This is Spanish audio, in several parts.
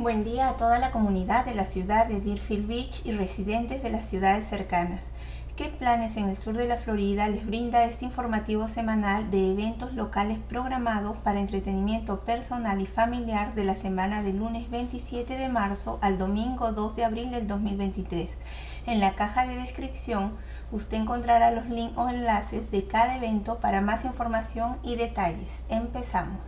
Buen día a toda la comunidad de la ciudad de Deerfield Beach y residentes de las ciudades cercanas. ¿Qué planes en el sur de la Florida les brinda este informativo semanal de eventos locales programados para entretenimiento personal y familiar de la semana del lunes 27 de marzo al domingo 2 de abril del 2023? En la caja de descripción usted encontrará los links o enlaces de cada evento para más información y detalles. Empezamos.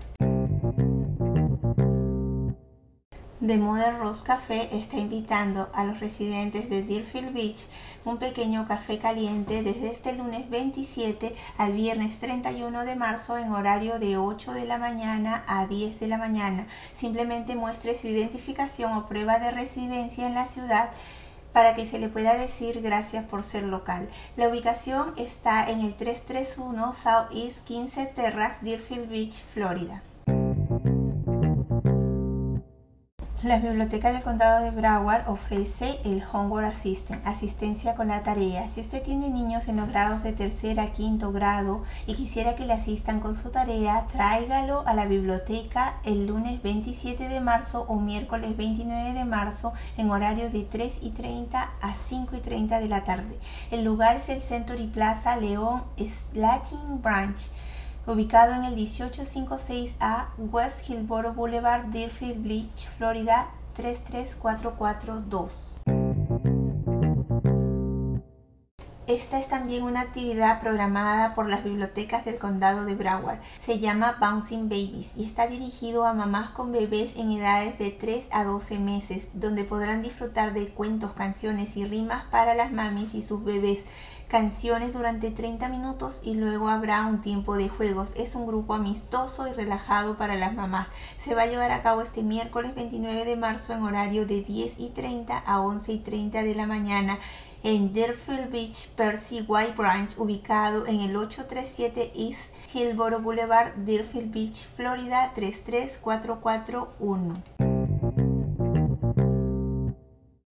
The Modern Rose Café está invitando a los residentes de Deerfield Beach un pequeño café caliente desde este lunes 27 al viernes 31 de marzo en horario de 8 de la mañana a 10 de la mañana. Simplemente muestre su identificación o prueba de residencia en la ciudad para que se le pueda decir gracias por ser local. La ubicación está en el 331 Southeast 15 Terrace, Deerfield Beach, Florida. La Biblioteca del Condado de Broward ofrece el Homework Assistant, asistencia con la tarea. Si usted tiene niños en los grados de tercer a quinto grado y quisiera que le asistan con su tarea, tráigalo a la biblioteca el lunes 27 de marzo o miércoles 29 de marzo en horario de 3 y 30 a 5 y 30 de la tarde. El lugar es el Century Plaza León Slating Branch ubicado en el 1856A West Hillboro Boulevard, Deerfield Beach, Florida 33442. Esta es también una actividad programada por las bibliotecas del condado de Broward. Se llama Bouncing Babies y está dirigido a mamás con bebés en edades de 3 a 12 meses, donde podrán disfrutar de cuentos, canciones y rimas para las mamis y sus bebés canciones durante 30 minutos y luego habrá un tiempo de juegos. Es un grupo amistoso y relajado para las mamás. Se va a llevar a cabo este miércoles 29 de marzo en horario de 10 y 30 a 11 y 30 de la mañana en Deerfield Beach, Percy White Branch, ubicado en el 837 East Hillboro Boulevard, Deerfield Beach, Florida 33441.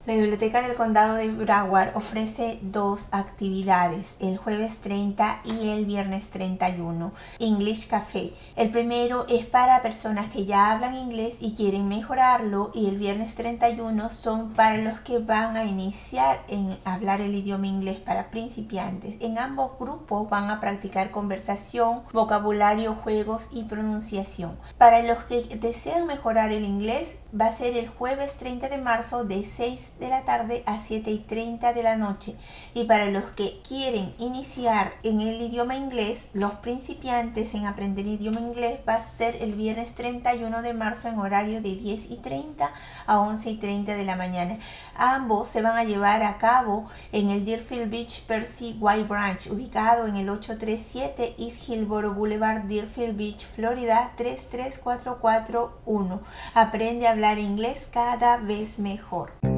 La Biblioteca del Condado de Broward ofrece dos actividades, el jueves 30 y el viernes 31. English Café. El primero es para personas que ya hablan inglés y quieren mejorarlo y el viernes 31 son para los que van a iniciar en hablar el idioma inglés para principiantes. En ambos grupos van a practicar conversación, vocabulario, juegos y pronunciación. Para los que desean mejorar el inglés va a ser el jueves 30 de marzo de 6 de la tarde a 7 y 30 de la noche. Y para los que quieren iniciar en el idioma inglés, los principiantes en aprender idioma inglés va a ser el viernes 31 de marzo en horario de 10 y 30 a 11 y 30 de la mañana. Ambos se van a llevar a cabo en el Deerfield Beach Percy White Branch, ubicado en el 837 East Hillboro Boulevard, Deerfield Beach, Florida 33441. Aprende a hablar inglés cada vez mejor.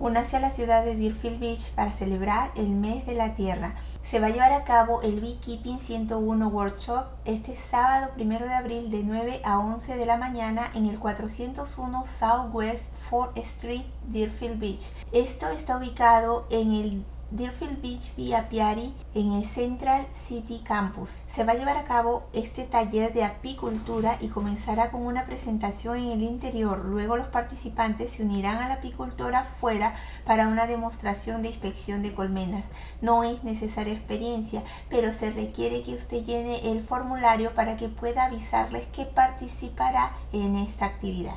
Únase a la ciudad de Deerfield Beach para celebrar el mes de la tierra. Se va a llevar a cabo el Beekeeping 101 Workshop este sábado 1 de abril de 9 a 11 de la mañana en el 401 Southwest 4th Street, Deerfield Beach. Esto está ubicado en el Deerfield Beach via Piari en el Central City Campus. Se va a llevar a cabo este taller de apicultura y comenzará con una presentación en el interior. Luego los participantes se unirán a la apicultora afuera para una demostración de inspección de colmenas. No es necesaria experiencia, pero se requiere que usted llene el formulario para que pueda avisarles que participará en esta actividad.